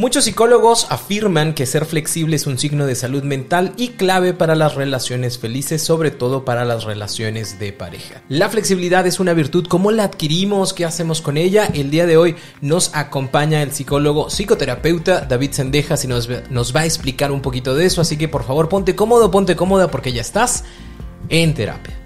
Muchos psicólogos afirman que ser flexible es un signo de salud mental y clave para las relaciones felices, sobre todo para las relaciones de pareja. La flexibilidad es una virtud, ¿cómo la adquirimos? ¿Qué hacemos con ella? El día de hoy nos acompaña el psicólogo psicoterapeuta David Sendejas y nos, nos va a explicar un poquito de eso, así que por favor ponte cómodo, ponte cómoda porque ya estás en terapia.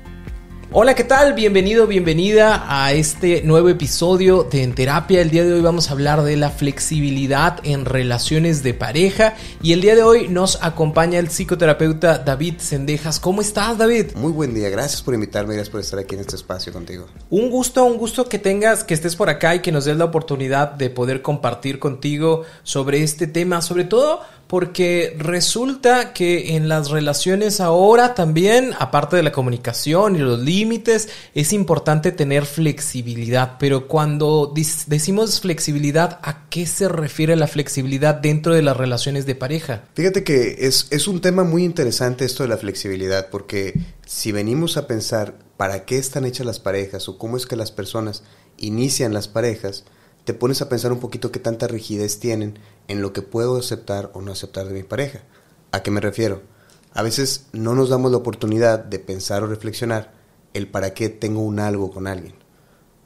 Hola, ¿qué tal? Bienvenido, bienvenida a este nuevo episodio de En Terapia. El día de hoy vamos a hablar de la flexibilidad en relaciones de pareja y el día de hoy nos acompaña el psicoterapeuta David Sendejas. ¿Cómo estás, David? Muy buen día, gracias por invitarme, gracias por estar aquí en este espacio contigo. Un gusto, un gusto que tengas, que estés por acá y que nos des la oportunidad de poder compartir contigo sobre este tema, sobre todo porque resulta que en las relaciones ahora también, aparte de la comunicación y los límites, es importante tener flexibilidad. Pero cuando decimos flexibilidad, ¿a qué se refiere la flexibilidad dentro de las relaciones de pareja? Fíjate que es, es un tema muy interesante esto de la flexibilidad, porque si venimos a pensar para qué están hechas las parejas o cómo es que las personas inician las parejas, te pones a pensar un poquito qué tanta rigidez tienen en lo que puedo aceptar o no aceptar de mi pareja. ¿A qué me refiero? A veces no nos damos la oportunidad de pensar o reflexionar el para qué tengo un algo con alguien.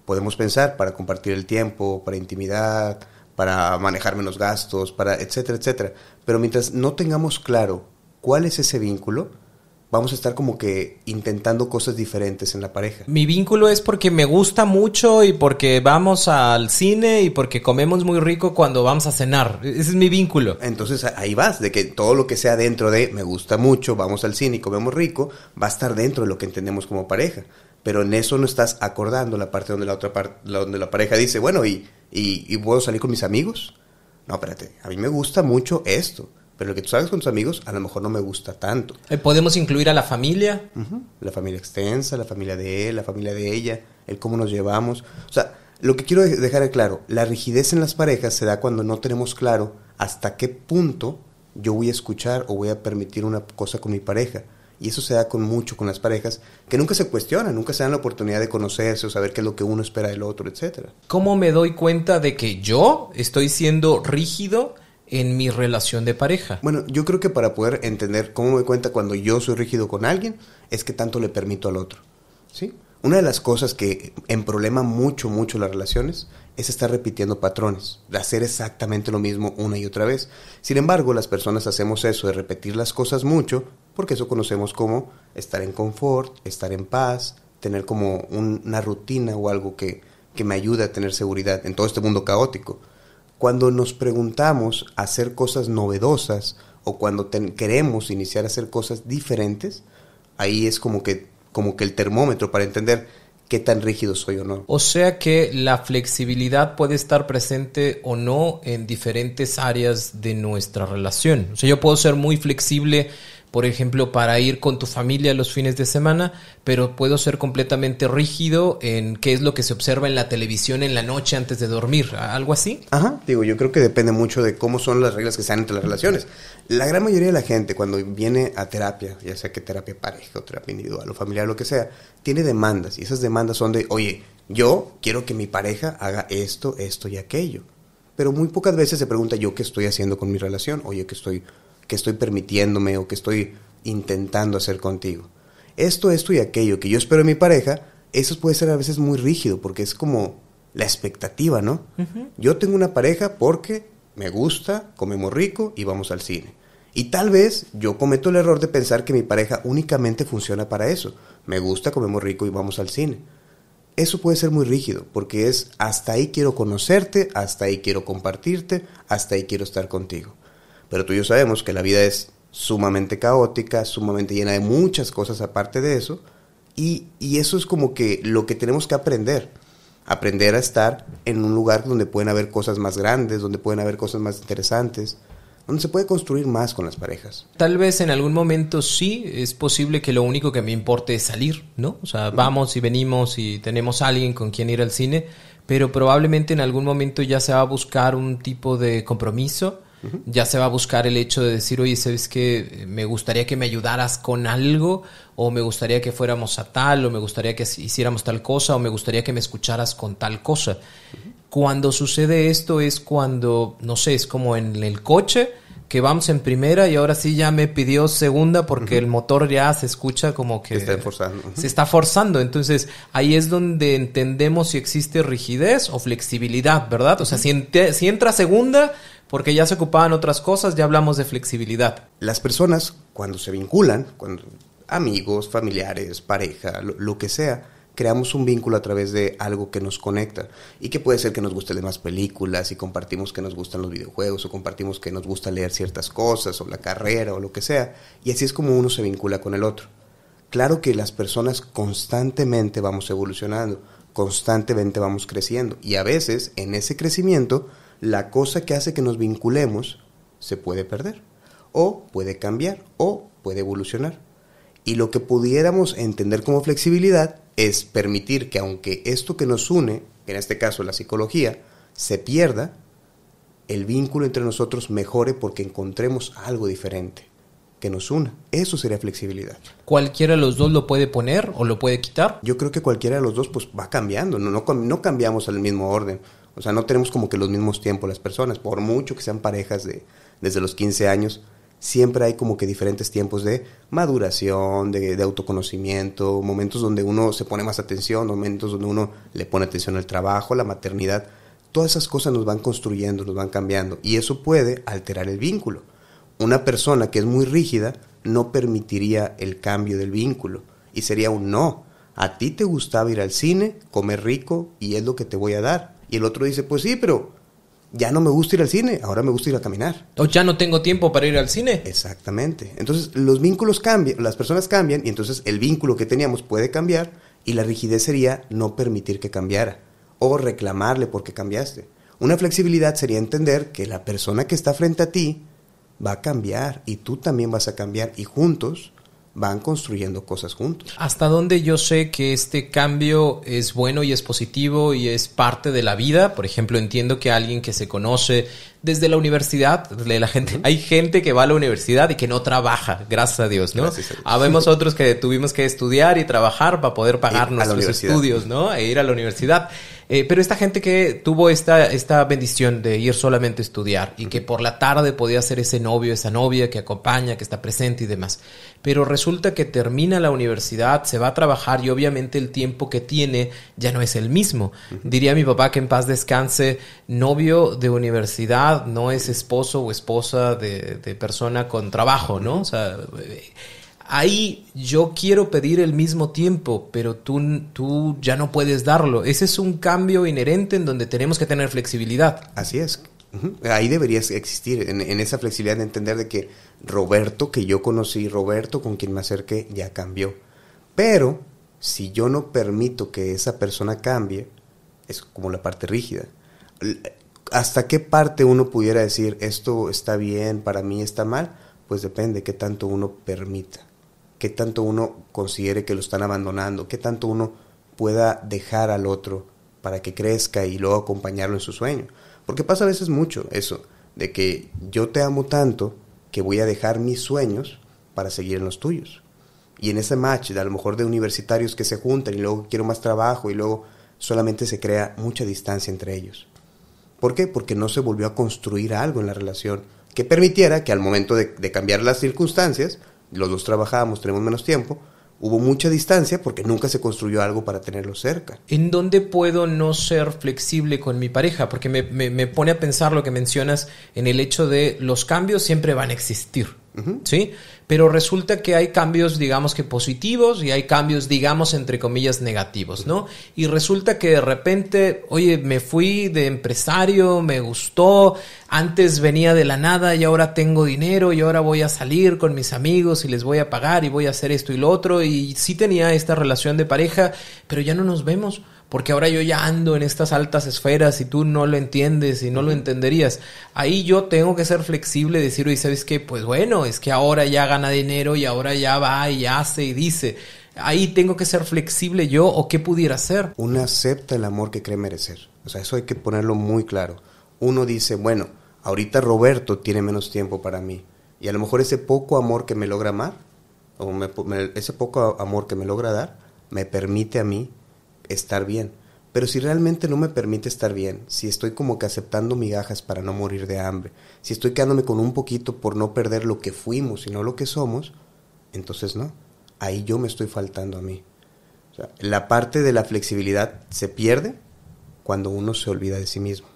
Podemos pensar para compartir el tiempo, para intimidad, para manejar menos gastos, para etcétera, etcétera. Pero mientras no tengamos claro cuál es ese vínculo, vamos a estar como que intentando cosas diferentes en la pareja. Mi vínculo es porque me gusta mucho y porque vamos al cine y porque comemos muy rico cuando vamos a cenar. Ese es mi vínculo. Entonces ahí vas, de que todo lo que sea dentro de me gusta mucho, vamos al cine y comemos rico, va a estar dentro de lo que entendemos como pareja. Pero en eso no estás acordando la parte donde la otra parte, donde la pareja dice, bueno, ¿y, y, y puedo salir con mis amigos? No, espérate, a mí me gusta mucho esto pero lo que tú sabes con tus amigos a lo mejor no me gusta tanto. Eh, ¿Podemos incluir a la familia? La familia extensa, la familia de él, la familia de ella, el cómo nos llevamos. O sea, lo que quiero dejar claro, la rigidez en las parejas se da cuando no tenemos claro hasta qué punto yo voy a escuchar o voy a permitir una cosa con mi pareja. Y eso se da con mucho con las parejas que nunca se cuestionan, nunca se dan la oportunidad de conocerse o saber qué es lo que uno espera del otro, etcétera. ¿Cómo me doy cuenta de que yo estoy siendo rígido? En mi relación de pareja. Bueno, yo creo que para poder entender cómo me cuenta cuando yo soy rígido con alguien, es que tanto le permito al otro. ¿Sí? Una de las cosas que en problema mucho, mucho las relaciones es estar repitiendo patrones, de hacer exactamente lo mismo una y otra vez. Sin embargo, las personas hacemos eso de repetir las cosas mucho, porque eso conocemos como estar en confort, estar en paz, tener como una rutina o algo que, que me ayude a tener seguridad en todo este mundo caótico. Cuando nos preguntamos hacer cosas novedosas o cuando queremos iniciar a hacer cosas diferentes, ahí es como que, como que el termómetro para entender qué tan rígido soy o no. O sea que la flexibilidad puede estar presente o no en diferentes áreas de nuestra relación. O sea, yo puedo ser muy flexible por ejemplo, para ir con tu familia los fines de semana, pero puedo ser completamente rígido en qué es lo que se observa en la televisión en la noche antes de dormir, algo así. Ajá, digo, yo creo que depende mucho de cómo son las reglas que se dan entre las relaciones. La gran mayoría de la gente cuando viene a terapia, ya sea que terapia pareja o terapia individual o familiar, lo que sea, tiene demandas y esas demandas son de, oye, yo quiero que mi pareja haga esto, esto y aquello. Pero muy pocas veces se pregunta yo qué estoy haciendo con mi relación, oye, qué estoy que estoy permitiéndome o que estoy intentando hacer contigo. Esto, esto y aquello que yo espero en mi pareja, eso puede ser a veces muy rígido porque es como la expectativa, ¿no? Yo tengo una pareja porque me gusta, comemos rico y vamos al cine. Y tal vez yo cometo el error de pensar que mi pareja únicamente funciona para eso. Me gusta, comemos rico y vamos al cine. Eso puede ser muy rígido porque es hasta ahí quiero conocerte, hasta ahí quiero compartirte, hasta ahí quiero estar contigo. Pero tú y yo sabemos que la vida es sumamente caótica, sumamente llena de muchas cosas aparte de eso. Y, eso es como que lo que tenemos que aprender. aprender a estar en un lugar donde pueden haber cosas más grandes, donde pueden haber cosas más interesantes, donde se puede construir más con las parejas. Tal vez en algún momento sí, es posible que lo único que me importe es salir, ¿no? O sea, vamos y venimos y tenemos a alguien con quien ir al cine, pero probablemente en algún momento ya se va a buscar un tipo de compromiso, ya se va a buscar el hecho de decir, oye, ¿sabes qué? Me gustaría que me ayudaras con algo, o me gustaría que fuéramos a tal, o me gustaría que hiciéramos tal cosa, o me gustaría que me escucharas con tal cosa. Cuando sucede esto es cuando, no sé, es como en el coche, que vamos en primera y ahora sí ya me pidió segunda porque el motor ya se escucha como que se está forzando. Se está forzando. Entonces ahí es donde entendemos si existe rigidez o flexibilidad, ¿verdad? O sea, si, si entra segunda porque ya se ocupaban otras cosas, ya hablamos de flexibilidad. Las personas cuando se vinculan, cuando amigos, familiares, pareja, lo que sea, creamos un vínculo a través de algo que nos conecta y que puede ser que nos guste leer más películas y compartimos que nos gustan los videojuegos o compartimos que nos gusta leer ciertas cosas o la carrera o lo que sea y así es como uno se vincula con el otro. Claro que las personas constantemente vamos evolucionando, constantemente vamos creciendo y a veces en ese crecimiento la cosa que hace que nos vinculemos se puede perder o puede cambiar o puede evolucionar. Y lo que pudiéramos entender como flexibilidad es permitir que aunque esto que nos une, en este caso la psicología, se pierda, el vínculo entre nosotros mejore porque encontremos algo diferente que nos una. Eso sería flexibilidad. ¿Cualquiera de los dos lo puede poner o lo puede quitar? Yo creo que cualquiera de los dos pues va cambiando, no, no, no cambiamos al mismo orden. O sea, no tenemos como que los mismos tiempos las personas, por mucho que sean parejas de, desde los 15 años, siempre hay como que diferentes tiempos de maduración, de, autoconocimiento, momentos donde uno se pone más atención, momentos donde uno le pone atención al trabajo, la maternidad. Todas esas cosas nos van construyendo, nos van cambiando y eso puede alterar el vínculo. Una persona que es muy rígida no permitiría el cambio del vínculo y sería un no. A ti te gustaba ir al cine, comer rico y es lo que te voy a dar. Y el otro dice, pues sí, pero ya no me gusta ir al cine, ahora me gusta ir a caminar. O ya no tengo tiempo para ir al cine. Exactamente. Entonces los vínculos cambian, las personas cambian y entonces el vínculo que teníamos puede cambiar y la rigidez sería no permitir que cambiara o reclamarle porque cambiaste. Una flexibilidad sería entender que la persona que está frente a ti va a cambiar y tú también vas a cambiar y juntos van construyendo cosas juntos. ¿Hasta dónde yo sé que este cambio es bueno y es positivo y es parte de la vida? Por ejemplo, entiendo que alguien que se conoce desde la universidad, de la gente, hay gente que va a la universidad y que no trabaja, gracias a Dios, ¿no? Habemos otros que tuvimos que estudiar y trabajar para poder pagar nuestros estudios, ¿no? E ir a la universidad. Eh, pero esta gente que tuvo esta, esta bendición de ir solamente a estudiar y que por la tarde podía ser ese novio, esa novia que acompaña, que está presente y demás. Pero resulta que termina la universidad, se va a trabajar y obviamente el tiempo que tiene ya no es el mismo. Diría mi papá que en paz descanse, novio de universidad no es esposo o esposa de, de persona con trabajo, ¿no? O sea ahí yo quiero pedir el mismo tiempo, pero tú, tú ya no puedes darlo. Ese es un cambio inherente en donde tenemos que tener flexibilidad. Así es. Ahí deberías existir, en, esa flexibilidad de entender de que Roberto, que yo conocí, Roberto con quien me acerqué, ya cambió. Pero si yo no permito que esa persona cambie, es como la parte rígida. ¿Hasta qué parte uno pudiera decir esto está bien, para mí está mal? Pues depende qué tanto uno permita qué tanto uno considere que lo están abandonando, qué tanto uno pueda dejar al otro para que crezca y luego acompañarlo en su sueño. Porque pasa a veces mucho eso, de que yo te amo tanto que voy a dejar mis sueños para seguir en los tuyos. Y en ese match, de a lo mejor de universitarios que se juntan y luego quiero más trabajo y luego solamente se crea mucha distancia entre ellos. ¿Por qué? Porque no se volvió a construir algo en la relación que permitiera que al momento de, de cambiar las circunstancias, los dos trabajábamos, tenemos menos tiempo, hubo mucha distancia porque nunca se construyó algo para tenerlo cerca. ¿En dónde puedo no ser flexible con mi pareja? Porque me, me, pone a pensar lo que mencionas en el hecho de los cambios siempre van a existir, ¿sí? pero resulta que hay cambios, digamos que positivos y hay cambios, digamos, entre comillas, negativos, ¿no? Y resulta que de repente, oye, me fui de empresario, me gustó, antes venía de la nada y ahora tengo dinero y ahora voy a salir con mis amigos y les voy a pagar y voy a hacer esto y lo otro y sí tenía esta relación de pareja, pero ya no nos vemos porque ahora yo ya ando en estas altas esferas y tú no lo entiendes y no lo entenderías. Ahí yo tengo que ser flexible y decir, oye, ¿sabes qué? Pues bueno, es que ahora ya gana dinero y ahora ya va y hace y dice. Ahí tengo que ser flexible yo o qué pudiera hacer. Uno acepta el amor que cree merecer. O sea, eso hay que ponerlo muy claro. Uno dice, bueno, ahorita Roberto tiene menos tiempo para mí. Y a lo mejor ese poco amor que me logra amar, o ese poco amor que me logra dar, me permite a mí estar bien. Pero si realmente no me permite estar bien, si estoy como que aceptando migajas para no morir de hambre, si estoy quedándome con un poquito por no perder lo que fuimos y no lo que somos, entonces no. Ahí yo me estoy faltando a mí. la parte de la flexibilidad se pierde cuando uno se olvida de sí mismo.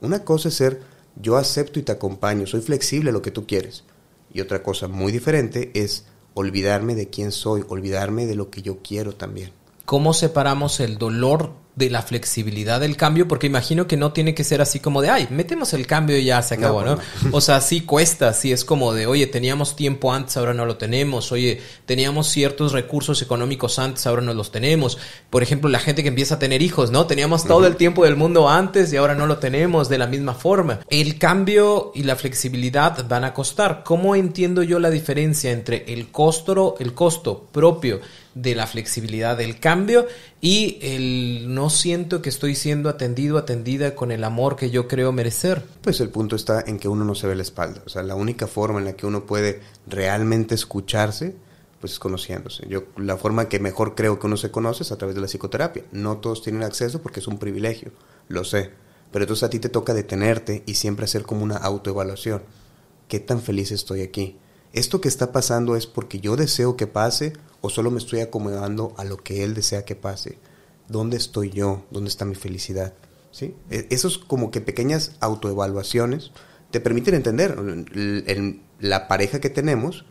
Una cosa es ser yo acepto y te acompaño, soy flexible a lo que tú quieres. Y otra cosa muy diferente es olvidarme de quién soy, olvidarme de lo que yo quiero también. ¿Cómo separamos el dolor de la flexibilidad del cambio? Porque imagino que no tiene que ser así como de, ay, metemos el cambio y ya se acabó, ¿no? O sea, sí cuesta, sí es como de, oye, teníamos tiempo antes, ahora no lo tenemos, oye, teníamos ciertos recursos económicos antes, ahora no los tenemos. Por ejemplo, la gente que empieza a tener hijos, ¿no? Teníamos todo el tiempo del mundo antes y ahora no lo tenemos de la misma forma. El cambio y la flexibilidad van a costar. ¿Cómo entiendo yo la diferencia entre el costo, el costo propio de la flexibilidad del cambio y el no siento que estoy siendo atendido, atendida con el amor que yo creo merecer. Pues el punto está en que uno no se ve la espalda. O sea, la única forma en la que uno puede realmente escucharse, pues es conociéndose. Yo la forma que mejor creo que uno se conoce es a través de la psicoterapia. No todos tienen acceso porque es un privilegio, lo sé. Pero entonces a ti te toca detenerte y siempre hacer como una autoevaluación. ¿Qué tan feliz estoy aquí? ¿Esto que está pasando es porque yo deseo que pase o solo me estoy acomodando a lo que él desea que pase? ¿Dónde estoy yo? ¿Dónde está mi felicidad? ¿Sí? E, esos como que pequeñas autoevaluaciones te permiten entender en la pareja que tenemos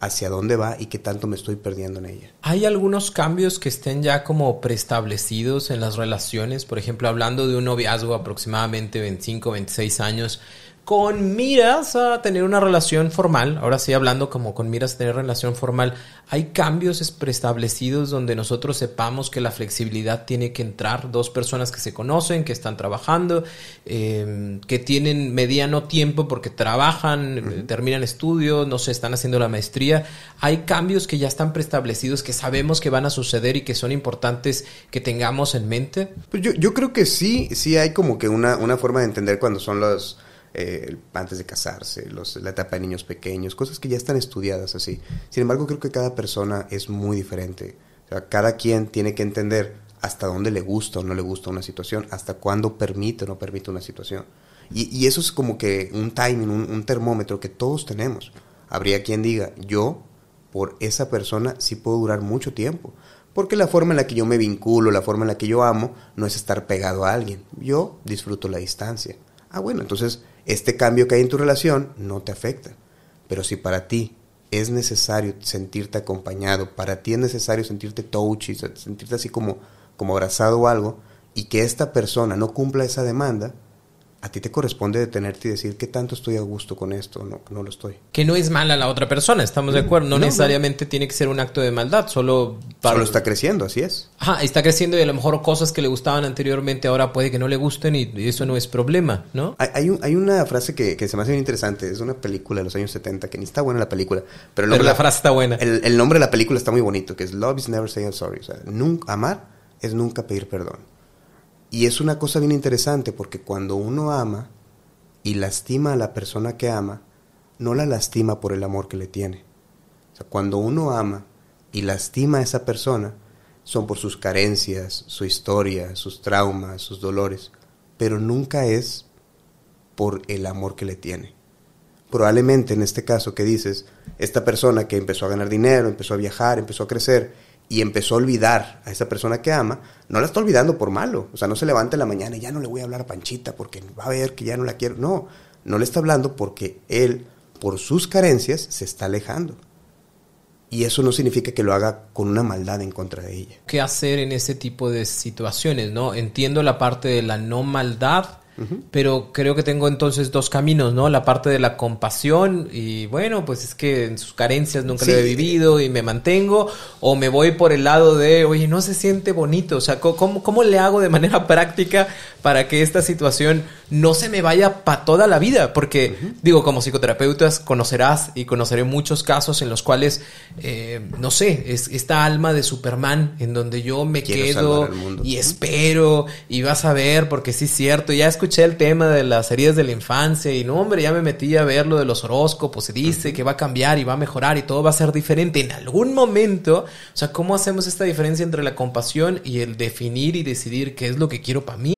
hacia dónde va y qué tanto me estoy perdiendo en ella. ¿Hay algunos cambios que estén ya como preestablecidos en las relaciones? Por ejemplo, hablando de un noviazgo aproximadamente 25, 26 años, con miras a tener una relación formal, ahora sí hablando como con miras a tener relación formal, hay cambios preestablecidos donde nosotros sepamos que la flexibilidad tiene que entrar, dos personas que se conocen, que están trabajando, em, que tienen mediano tiempo porque trabajan, terminan estudios, no se están haciendo la maestría, hay cambios que ya están preestablecidos, que sabemos que van a suceder y que son importantes que tengamos en mente. Pues yo, yo creo que sí, sí hay como que una, una forma de entender cuando son los eh, antes de casarse, los, la etapa de niños pequeños, cosas que ya están estudiadas así. Sin embargo, creo que cada persona es muy diferente. cada quien tiene que entender hasta dónde le gusta o no le gusta una situación, hasta cuándo permite o no permite una situación. Y, eso es como que un timing, un, termómetro que todos tenemos. Habría quien diga, yo por esa persona sí puedo durar mucho tiempo. Porque la forma en la que yo me vinculo, la forma en la que yo amo, no es estar pegado a alguien. Yo disfruto la distancia. Ah, bueno, entonces este cambio que hay en tu relación no te afecta. Pero si para ti es necesario sentirte acompañado, para ti es necesario sentirte touchy, sentirte así como, como abrazado o algo, y que esta persona no cumpla esa demanda, a ti te corresponde detenerte y decir qué tanto estoy a gusto con esto, no, no lo estoy. Que no es mala la otra persona, estamos de acuerdo. No, necesariamente tiene que ser un acto de maldad, solo para... Solo está creciendo, así es. Ajá, está creciendo y a lo mejor cosas que le gustaban anteriormente ahora puede que no le gusten y eso no es problema, ¿no? Hay, hay, una frase que, se me hace bien interesante, es una película de los años 70, que ni está buena la película, pero, la, frase está buena. El, nombre de la película está muy bonito, que es Love is never saying sorry, o sea, nunca, amar es nunca pedir perdón. Y es una cosa bien interesante porque cuando uno ama, y lastima a la persona que ama, no la lastima por el amor que le tiene. Cuando uno ama y lastima a esa persona, son por sus carencias, su historia, sus traumas, sus dolores, pero nunca es por el amor que le tiene. Probablemente en este caso que dices, esta persona que empezó a ganar dinero, empezó a viajar, empezó a crecer, y empezó a olvidar a esa persona que ama, no la está olvidando por malo. O sea, no se levanta en la mañana y ya no le voy a hablar a Panchita porque va a ver que ya no la quiero. No, no le está hablando porque él, por sus carencias, se está alejando. Y eso no significa que lo haga con una maldad en contra de ella. ¿Qué hacer en ese tipo de situaciones? ¿no? Entiendo la parte de la no maldad, pero creo que tengo entonces dos caminos, ¿no? La parte de la compasión y bueno, pues es que en sus carencias nunca lo he vivido y me mantengo, o me voy por el lado de, oye, no se siente bonito, o sea, ¿cómo, cómo le hago de manera práctica para que esta situación no se me vaya para toda la vida? Porque, digo, como psicoterapeutas conocerás y conoceré muchos casos en los cuales, eh, no sé, es esta alma de Superman en donde yo me quedo y espero y vas a ver, porque sí es cierto, ya escuché el tema de las heridas de la infancia y no, hombre, ya me metí a ver lo de los horóscopos, se dice que va a cambiar y va a mejorar y todo va a ser diferente en algún momento. O sea, ¿cómo hacemos esta diferencia entre la compasión y el definir y decidir qué es lo que quiero para mí?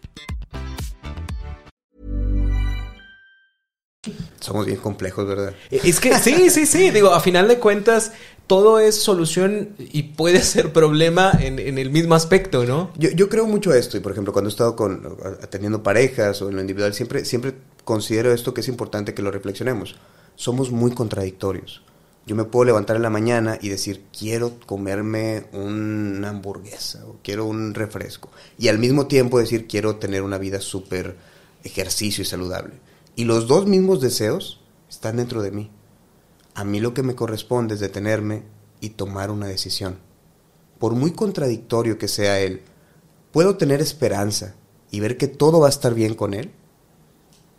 Somos bien complejos, ¿verdad? Es que sí, sí, sí. Digo, a final de cuentas, todo es solución y puede ser problema en, el mismo aspecto, ¿no? Yo, yo, creo mucho esto. Y por ejemplo, cuando he estado con, atendiendo parejas o en lo individual, siempre, siempre considero esto que es importante que lo reflexionemos. Somos muy contradictorios. Yo me puedo levantar en la mañana y decir, quiero comerme una hamburguesa o quiero un refresco. Y al mismo tiempo decir, quiero tener una vida súper ejercicio y saludable. Y los dos mismos deseos están dentro de mí. A mí lo que me corresponde es detenerme y tomar una decisión. Por muy contradictorio que sea él, puedo tener esperanza y ver que todo va a estar bien con él.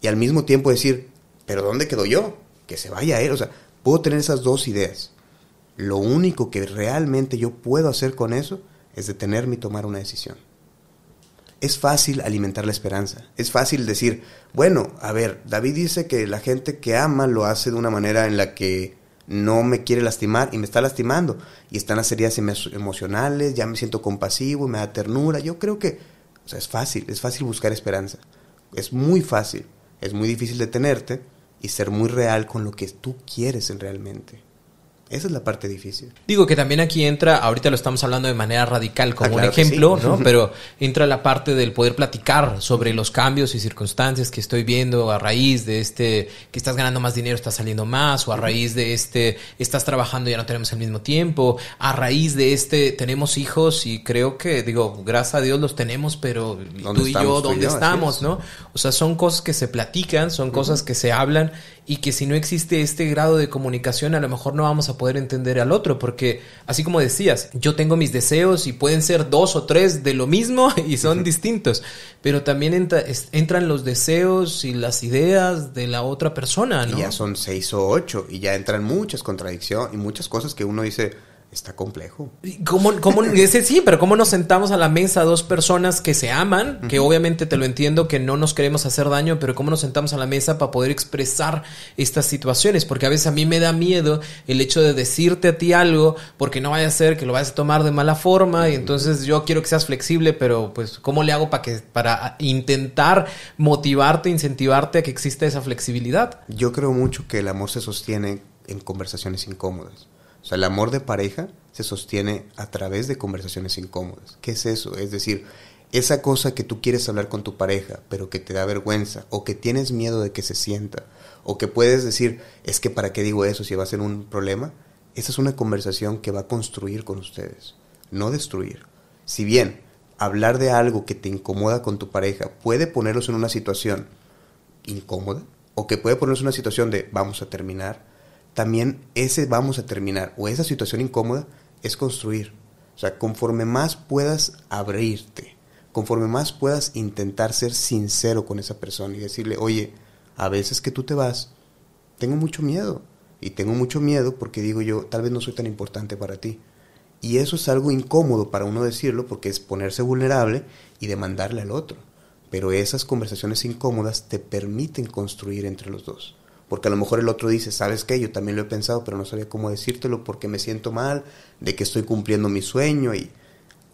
Y al mismo tiempo decir, pero ¿dónde quedo yo? Que se vaya él. O sea, Puedo tener esas dos ideas. Lo único que realmente yo puedo hacer con eso es detenerme y tomar una decisión. Es fácil alimentar la esperanza. Es fácil decir, bueno, a ver, David dice que la gente que ama lo hace de una manera en la que no me quiere lastimar y me está lastimando. Y están las heridas emocionales, ya me siento compasivo, me da ternura. Yo creo que, o sea, es fácil, es fácil buscar esperanza. Es muy fácil. Es muy difícil detenerte y ser muy real con lo que tú quieres en realmente. Esa es la parte difícil. Digo que también aquí entra, ahorita lo estamos hablando de manera radical como ah, un ejemplo, ¿no? Pero entra la parte del poder platicar sobre los cambios y circunstancias que estoy viendo a raíz de este, que estás ganando más dinero, estás saliendo más, o a raíz de este, estás trabajando y ya no tenemos el mismo tiempo, a raíz de este, tenemos hijos y creo que, digo, gracias a Dios los tenemos, pero tú y yo, ¿dónde estamos, no? O sea, son cosas que se platican, son cosas que se hablan y que si no existe este grado de comunicación a lo mejor no vamos a poder entender al otro porque así como decías yo tengo mis deseos y pueden ser dos o tres de lo mismo y son distintos pero también entran los deseos y las ideas de la otra persona ¿no? y ya son seis o ocho y ya entran muchas contradicciones y muchas cosas que uno dice Está complejo. ¿Cómo, cómo, ese sí, pero ¿cómo nos sentamos a la mesa dos personas que se aman? Que obviamente te lo entiendo, que no nos queremos hacer daño, pero ¿cómo nos sentamos a la mesa para poder expresar estas situaciones? Porque a veces a mí me da miedo el hecho de decirte a ti algo, porque no vaya a ser que lo vayas a tomar de mala forma, y entonces yo quiero que seas flexible, pero pues, ¿cómo le hago para que, para intentar motivarte, incentivarte a que exista esa flexibilidad? Yo creo mucho que el amor se sostiene en conversaciones incómodas. O sea, el amor de pareja se sostiene a través de conversaciones incómodas. ¿Qué es eso? Es decir, esa cosa que tú quieres hablar con tu pareja, pero que te da vergüenza, o que tienes miedo de que se sienta, o que puedes decir, es que para qué digo eso si va a ser un problema, esa es una conversación que va a construir con ustedes, no destruir. Si bien hablar de algo que te incomoda con tu pareja puede ponerlos en una situación incómoda, o que puede ponerlos en una situación de vamos a terminar, también ese vamos a terminar o esa situación incómoda es construir. O sea, conforme más puedas abrirte, conforme más puedas intentar ser sincero con esa persona y decirle, oye, a veces que tú te vas, tengo mucho miedo. Y tengo mucho miedo porque digo yo, tal vez no soy tan importante para ti. Y eso es algo incómodo para uno decirlo porque es ponerse vulnerable y demandarle al otro. Pero esas conversaciones incómodas te permiten construir entre los dos porque a lo mejor el otro dice, ¿sabes qué? Yo también lo he pensado, pero no sabía cómo decírtelo porque me siento mal, de que estoy cumpliendo mi sueño y,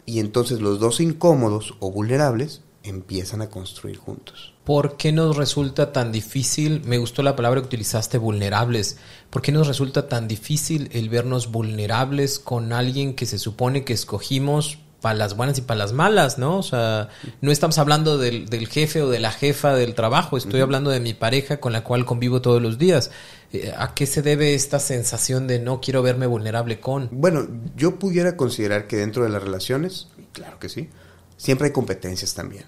y entonces los dos incómodos o vulnerables empiezan a construir juntos. ¿Por qué nos resulta tan difícil, me gustó la palabra que utilizaste, vulnerables, ¿por qué nos resulta tan difícil el vernos vulnerables con alguien que se supone que escogimos para las buenas y para las malas, ¿no? O sea, no estamos hablando del, del jefe o de la jefa del trabajo, estoy hablando de mi pareja con la cual convivo todos los días. Eh, ¿A qué se debe esta sensación de no quiero verme vulnerable con? Bueno, yo pudiera considerar que dentro de las relaciones, claro que sí, siempre hay competencias también.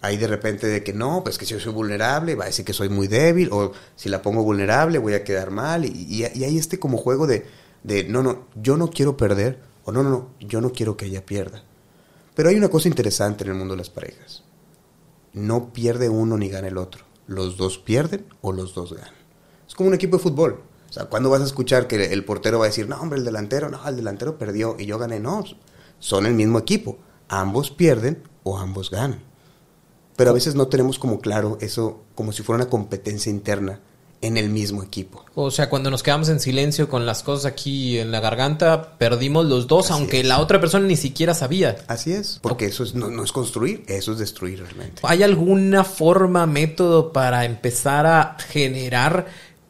Hay de repente de que no, pues que si yo soy vulnerable, va a decir que soy muy débil, o si la pongo vulnerable voy a quedar mal, y, y, y hay este como juego de, de, no, no, yo no quiero perder, no, no, no, yo no quiero que ella pierda. Pero hay una cosa interesante en el mundo de las parejas. No pierde uno ni gana el otro. Los dos pierden o los dos ganan. Es como un equipo de fútbol. O sea, ¿cuándo vas a escuchar que el portero va a decir, no, hombre, el delantero, no, el delantero perdió y yo gané? No, son el mismo equipo. Ambos pierden o ambos ganan. Pero a veces no tenemos como claro eso como si fuera una competencia interna en el mismo equipo. O sea, cuando nos quedamos en silencio con las cosas aquí en la garganta, perdimos los dos, Así aunque es. la otra persona ni siquiera sabía. Así es, porque eso es, no, no es construir, eso es destruir realmente. ¿Hay alguna forma, método para empezar a generar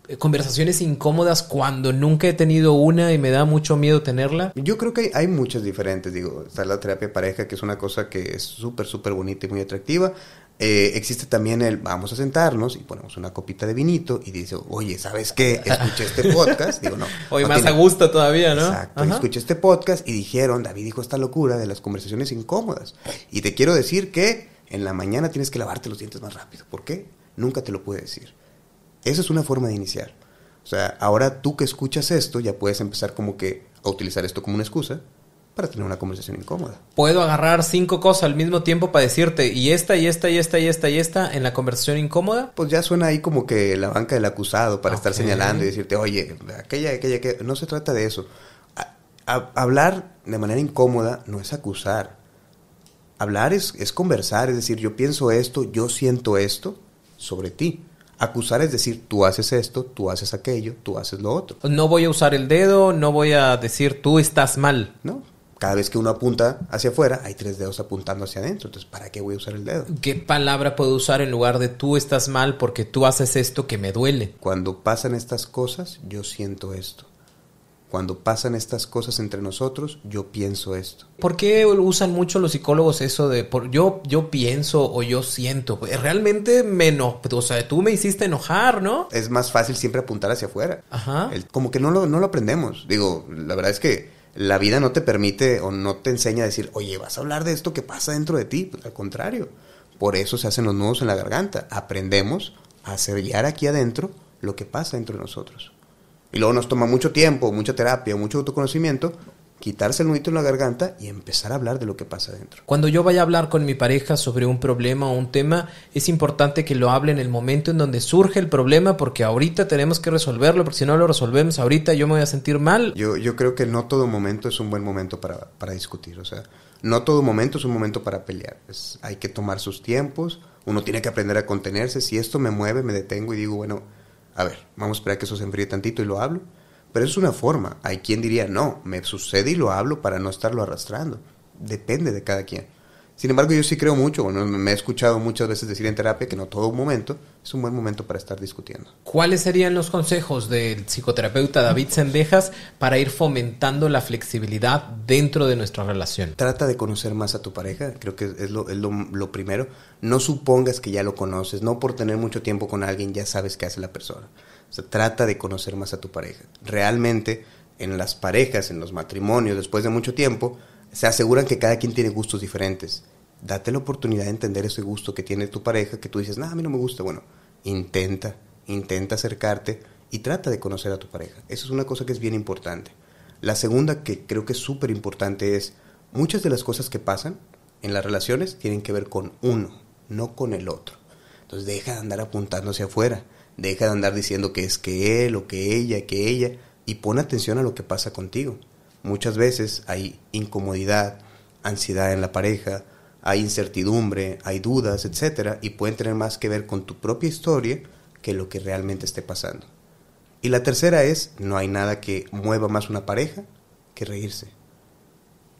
eh, conversaciones incómodas cuando nunca he tenido una y me da mucho miedo tenerla? Yo creo que hay, hay muchas diferentes, digo, está la terapia pareja, que es una cosa que es súper, súper bonita y muy atractiva. Eh, existe también el vamos a sentarnos y ponemos una copita de vinito y dice, oye, ¿sabes qué? Escuché este podcast. Digo, no. Hoy no más tiene- a gusto todavía, ¿no? Exacto. Ajá. Escuché este podcast y dijeron, David dijo esta locura de las conversaciones incómodas. Y te quiero decir que en la mañana tienes que lavarte los dientes más rápido. ¿Por qué? Nunca te lo pude decir. Esa es una forma de iniciar. O sea, ahora tú que escuchas esto ya puedes empezar como que a utilizar esto como una excusa para tener una conversación incómoda. Puedo agarrar cinco cosas al mismo tiempo para decirte y esta, y esta, y esta, y esta, y esta en la conversación incómoda. Pues ya suena ahí como que la banca del acusado para estar señalando y decirte, oye, aquella, aquella, aquella. No se trata de eso. A- a- hablar de manera incómoda no es acusar. Hablar es, es conversar, es decir, yo pienso esto, yo siento esto sobre ti. Acusar es decir, tú haces esto, tú haces aquello, tú haces lo otro. No voy a usar el dedo, no voy a decir tú estás mal. ¿No? Cada vez que uno apunta hacia afuera, hay tres dedos apuntando hacia adentro. Entonces, ¿para qué voy a usar el dedo? ¿Qué palabra puedo usar en lugar de tú estás mal porque tú haces esto que me duele? Cuando pasan estas cosas, yo siento esto. Cuando pasan estas cosas entre nosotros, yo pienso esto. ¿Por qué usan mucho los psicólogos eso de por, yo, yo pienso o yo siento? Pues, Realmente me eno o sea, tú me hiciste enojar, ¿no? Es más fácil siempre apuntar hacia afuera. Ajá. El- como que no lo, no lo aprendemos. Digo, la verdad es que la vida no te permite o no te enseña a decir, oye, vas a hablar de esto que pasa dentro de ti. Pues, al contrario, por eso se hacen los nudos en la garganta. Aprendemos a sellar aquí adentro lo que pasa dentro de nosotros. Y luego nos toma mucho tiempo, mucha terapia, mucho autoconocimiento, quitarse el nudito en la garganta y empezar a hablar de lo que pasa dentro. Cuando yo vaya a hablar con mi pareja sobre un problema o un tema, es importante que lo hable en el momento en donde surge el problema porque ahorita tenemos que resolverlo, porque si no lo resolvemos ahorita yo me voy a sentir mal. Yo, yo creo que no todo momento es un buen momento para, para discutir. O sea, no todo momento es un momento para pelear. Es- hay que tomar sus tiempos. Uno tiene que aprender a contenerse. Si esto me mueve, me detengo y digo, bueno, a ver, vamos a esperar que eso se enfríe tantito y lo hablo. Pero eso es una forma. Hay quien diría, no, me sucede y lo hablo para no estarlo arrastrando. Depende de cada quien. Sin embargo, yo sí creo mucho, bueno, me he escuchado muchas veces decir en terapia que no todo momento es un buen momento para estar discutiendo. ¿Cuáles serían los consejos del psicoterapeuta David Sendejas para ir fomentando la flexibilidad dentro de nuestra relación? Trata de conocer más a tu pareja, creo que es, lo, es lo, lo primero. No supongas que ya lo conoces, no por tener mucho tiempo con alguien ya sabes qué hace la persona. O trata de conocer más a tu pareja. Realmente, en las parejas, en los matrimonios, después de mucho tiempo, se aseguran que cada quien tiene gustos diferentes. Date la oportunidad de entender ese gusto que tiene tu pareja, que tú dices, no, a mí no me gusta. Bueno, intenta, intenta acercarte y trata de conocer a tu pareja. Eso es una cosa que es bien importante. La segunda que creo que es súper importante es, muchas de las cosas que pasan en las relaciones tienen que ver con uno, no con el otro. Entonces deja de andar apuntando hacia afuera, deja de andar diciendo que es que él o que ella, que ella, y pon atención a lo que pasa contigo. Muchas veces hay incomodidad, ansiedad en la pareja, hay incertidumbre, hay dudas, etcétera, y pueden tener más que ver con tu propia historia que lo que realmente esté pasando. Y la tercera es, no hay nada que mueva más una pareja que reírse.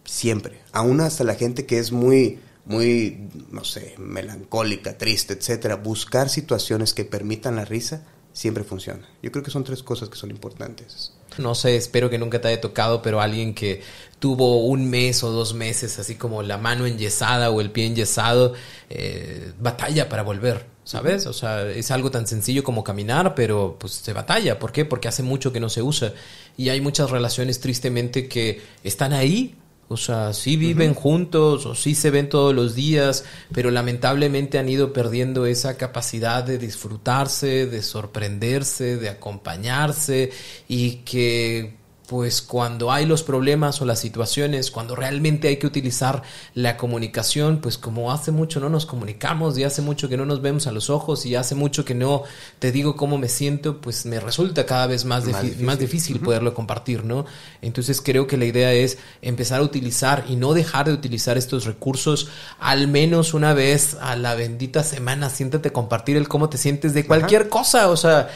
Siempre. Aún hasta la gente que es muy, muy, no sé, melancólica, triste, etcétera, buscar situaciones que permitan la risa siempre funciona. Yo creo que son tres cosas que son importantes. No sé, espero que nunca te haya tocado, pero alguien que tuvo un mes o dos meses así como la mano enyesada o el pie enyesado, eh, batalla para volver, ¿sabes? O sea, es algo tan sencillo como caminar, pero pues se batalla. ¿Por qué? Porque hace mucho que no se usa. Y hay muchas relaciones tristemente que están ahí, o sea, sí viven juntos o sí se ven todos los días, pero lamentablemente han ido perdiendo esa capacidad de disfrutarse, de sorprenderse, de acompañarse y que pues cuando hay los problemas o las situaciones, cuando realmente hay que utilizar la comunicación, pues como hace mucho no nos comunicamos y hace mucho que no nos vemos a los ojos y hace mucho que no te digo cómo me siento, pues me resulta cada vez más, Más difí- difícil. más difícil poderlo compartir, ¿no? Entonces creo que la idea es empezar a utilizar y no dejar de utilizar estos recursos al menos una vez a la bendita semana. Siéntate a compartir el cómo te sientes de cualquier cosa, o sea,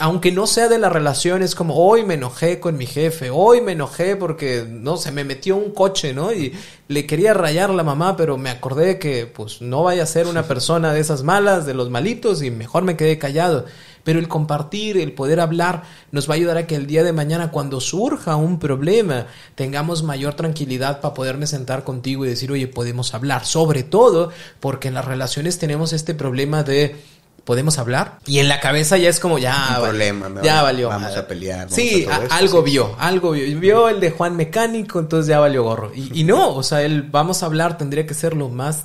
aunque no sea de la relación, es como hoy me enojé con mi jefe, hoy me enojé porque, no se me metió un coche, ¿no? Y le quería rayar a la mamá, pero me acordé que pues no vaya a ser una persona de esas malas, de los malitos, y mejor me quedé callado. Pero el compartir, el poder hablar, nos va a ayudar a que el día de mañana, cuando surja un problema, tengamos mayor tranquilidad para poderme sentar contigo y decir, oye, podemos hablar. Sobre todo porque en las relaciones tenemos este problema de podemos hablar y en la cabeza ya es como ya Un problema, ya valió vamos madre. a pelear, vamos sí a todo a- esto, algo sí. vio algo vio vio el de Juan mecánico entonces ya valió gorro y, y no o sea el vamos a hablar tendría que ser lo más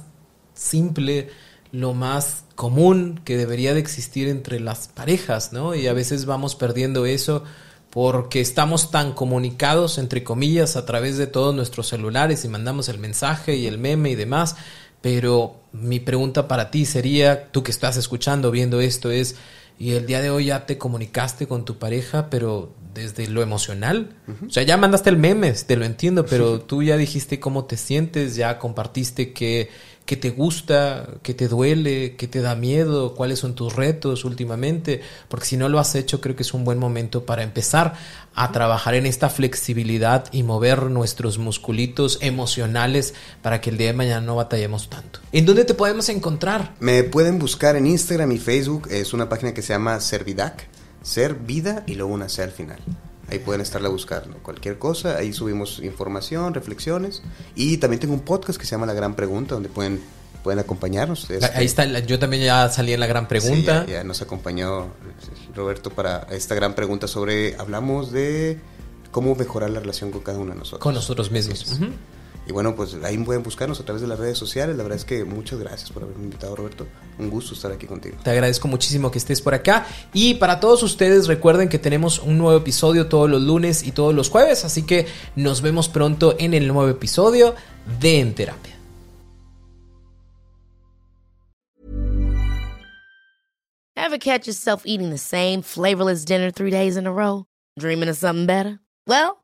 simple lo más común que debería de existir entre las parejas, ¿no? Y a veces vamos perdiendo eso porque estamos tan comunicados, entre comillas, a través de todos nuestros celulares y mandamos el mensaje y el meme y demás. Pero mi pregunta para ti sería, tú que estás escuchando, viendo esto, es, ¿y el día de hoy ya te comunicaste con tu pareja, pero desde lo emocional? O sea, ya mandaste el meme, te lo entiendo, pero tú ya dijiste cómo te sientes, ya compartiste que qué te gusta, qué te duele, qué te da miedo, cuáles son tus retos últimamente, porque si no lo has hecho creo que es un buen momento para empezar a trabajar en esta flexibilidad y mover nuestros musculitos emocionales para que el día de mañana no batallemos tanto. ¿En dónde te podemos encontrar? Me pueden buscar en Instagram y Facebook. Es una página que se llama Servidac. Ser vida y luego una C al final. Ahí pueden estarla buscando. Cualquier cosa, ahí subimos información, reflexiones. Y también tengo un podcast que se llama La Gran Pregunta, donde pueden, pueden acompañarnos. Este, Ahí está, yo también ya salí en la gran pregunta. Sí, ya, ya nos acompañó Roberto para esta gran pregunta sobre, hablamos de cómo mejorar la relación con cada uno de nosotros. Con nosotros mismos. Es. Y bueno, pues ahí pueden buscarnos a través de las redes sociales. La verdad es que muchas gracias por haberme invitado, Roberto. Un gusto estar aquí contigo. Te agradezco muchísimo que estés por acá. Y para todos ustedes, recuerden que tenemos un nuevo episodio todos los lunes y todos los jueves. Así que nos vemos pronto en el nuevo episodio de En Terapia. Ever catch yourself eating the same flavorless dinner three days in a row? Dreaming of something better? Well,